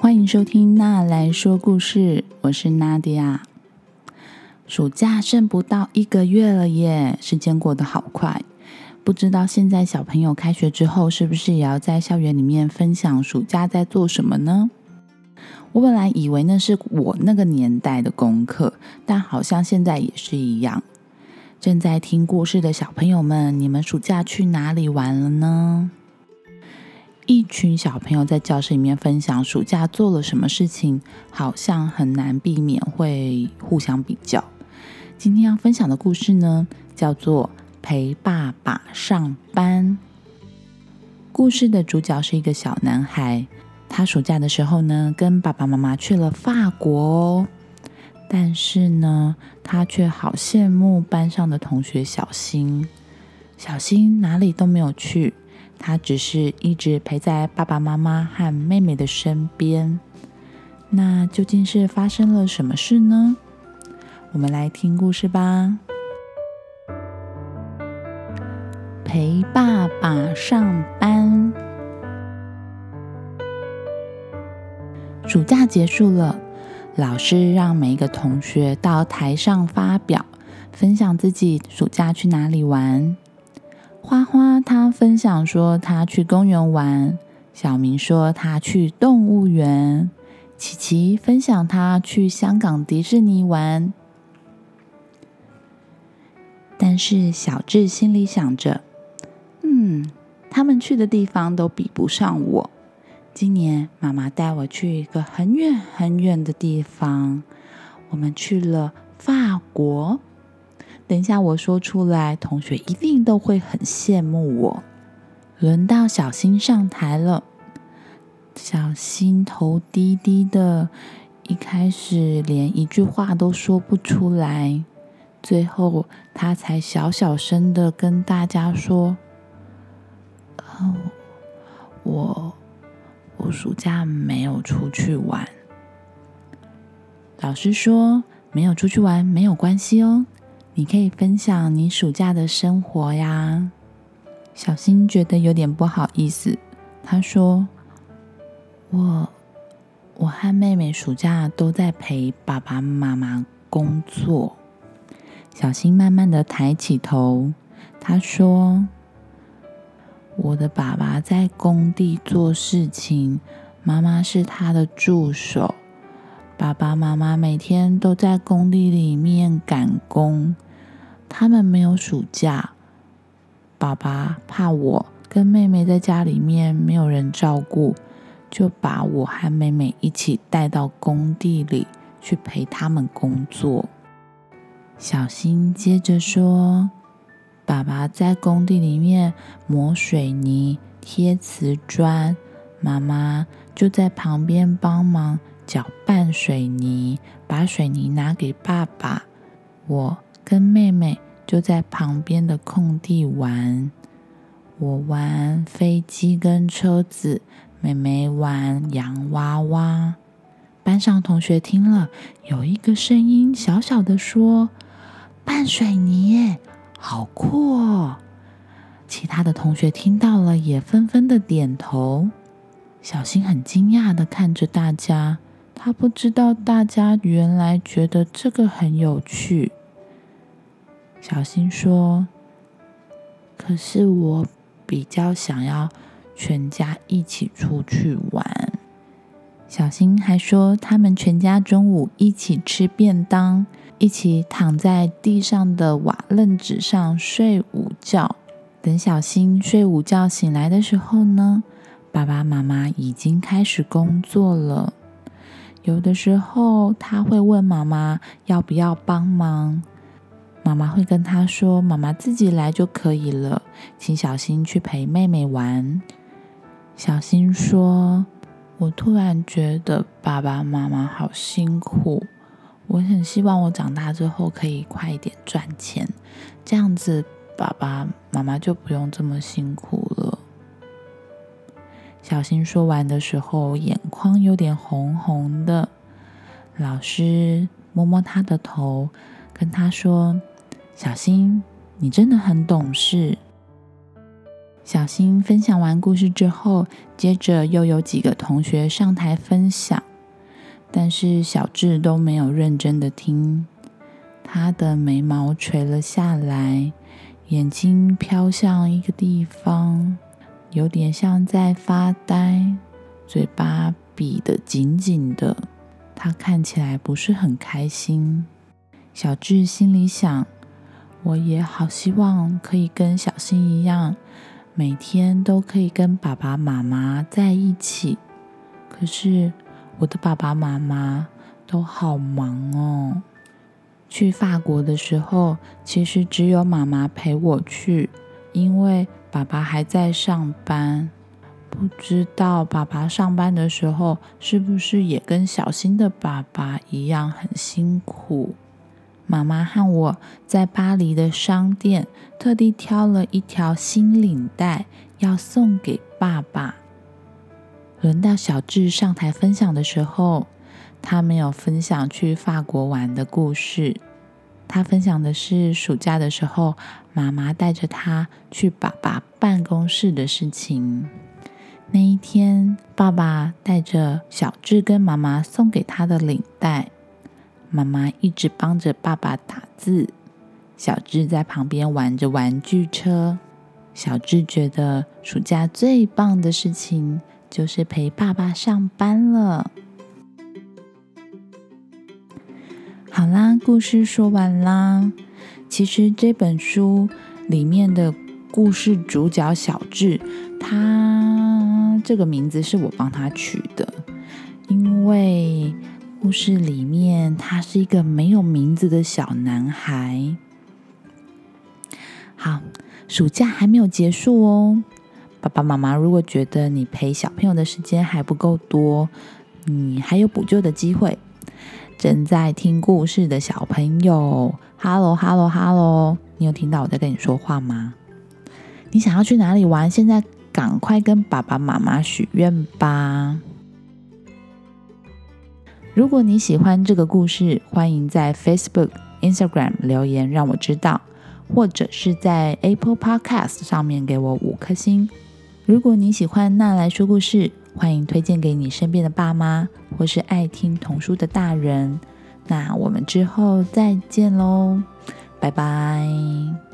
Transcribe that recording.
欢迎收听娜来说故事，我是娜迪亚。暑假剩不到一个月了耶，时间过得好快。不知道现在小朋友开学之后，是不是也要在校园里面分享暑假在做什么呢？我本来以为那是我那个年代的功课，但好像现在也是一样。正在听故事的小朋友们，你们暑假去哪里玩了呢？一群小朋友在教室里面分享暑假做了什么事情，好像很难避免会互相比较。今天要分享的故事呢，叫做《陪爸爸上班》。故事的主角是一个小男孩，他暑假的时候呢，跟爸爸妈妈去了法国哦。但是呢，他却好羡慕班上的同学小新。小新哪里都没有去。他只是一直陪在爸爸妈妈和妹妹的身边。那究竟是发生了什么事呢？我们来听故事吧。陪爸爸上班。暑假结束了，老师让每一个同学到台上发表，分享自己暑假去哪里玩。花花他分享说他去公园玩，小明说他去动物园，琪琪分享他去香港迪士尼玩。但是小智心里想着，嗯，他们去的地方都比不上我。今年妈妈带我去一个很远很远的地方，我们去了法国。等一下，我说出来，同学一定都会很羡慕我。轮到小新上台了，小新头低低的，一开始连一句话都说不出来，最后他才小小声的跟大家说：“哦，我我暑假没有出去玩。”老师说：“没有出去玩没有关系哦。”你可以分享你暑假的生活呀。小新觉得有点不好意思，他说：“我我和妹妹暑假都在陪爸爸妈妈工作。”小新慢慢的抬起头，他说：“我的爸爸在工地做事情，妈妈是他的助手。爸爸妈妈每天都在工地里面赶工。”他们没有暑假，爸爸怕我跟妹妹在家里面没有人照顾，就把我和妹妹一起带到工地里去陪他们工作。小新接着说：“爸爸在工地里面磨水泥、贴瓷砖，妈妈就在旁边帮忙搅拌水泥，把水泥拿给爸爸。我。”跟妹妹就在旁边的空地玩，我玩飞机跟车子，妹妹玩洋娃娃。班上同学听了，有一个声音小小的说：“拌水泥耶，好酷哦！”其他的同学听到了，也纷纷的点头。小新很惊讶的看着大家，他不知道大家原来觉得这个很有趣。小新说：“可是我比较想要全家一起出去玩。”小新还说：“他们全家中午一起吃便当，一起躺在地上的瓦楞纸上睡午觉。等小新睡午觉醒来的时候呢，爸爸妈妈已经开始工作了。有的时候他会问妈妈要不要帮忙。”妈妈会跟他说：“妈妈自己来就可以了，请小新去陪妹妹玩。”小新说：“我突然觉得爸爸妈妈好辛苦，我很希望我长大之后可以快一点赚钱，这样子爸爸妈妈就不用这么辛苦了。”小新说完的时候，眼眶有点红红的。老师摸摸他的头，跟他说。小新，你真的很懂事。小新分享完故事之后，接着又有几个同学上台分享，但是小智都没有认真的听，他的眉毛垂了下来，眼睛飘向一个地方，有点像在发呆，嘴巴闭得紧紧的，他看起来不是很开心。小智心里想：我也好希望可以跟小新一样。每天都可以跟爸爸妈妈在一起，可是我的爸爸妈妈都好忙哦。去法国的时候，其实只有妈妈陪我去，因为爸爸还在上班。不知道爸爸上班的时候是不是也跟小新的爸爸一样很辛苦？妈妈和我在巴黎的商店特地挑了一条新领带，要送给爸爸。轮到小智上台分享的时候，他没有分享去法国玩的故事，他分享的是暑假的时候，妈妈带着他去爸爸办公室的事情。那一天，爸爸带着小智跟妈妈送给他的领带。妈妈一直帮着爸爸打字，小智在旁边玩着玩具车。小智觉得暑假最棒的事情就是陪爸爸上班了。好啦，故事说完啦。其实这本书里面的故事主角小智，他这个名字是我帮他取的，因为。故事里面，他是一个没有名字的小男孩。好，暑假还没有结束哦。爸爸妈妈，如果觉得你陪小朋友的时间还不够多，你还有补救的机会。正在听故事的小朋友，Hello，Hello，Hello，你有听到我在跟你说话吗？你想要去哪里玩？现在赶快跟爸爸妈妈许愿吧。如果你喜欢这个故事，欢迎在 Facebook、Instagram 留言让我知道，或者是在 Apple Podcast 上面给我五颗星。如果你喜欢那来说故事，欢迎推荐给你身边的爸妈或是爱听童书的大人。那我们之后再见喽，拜拜。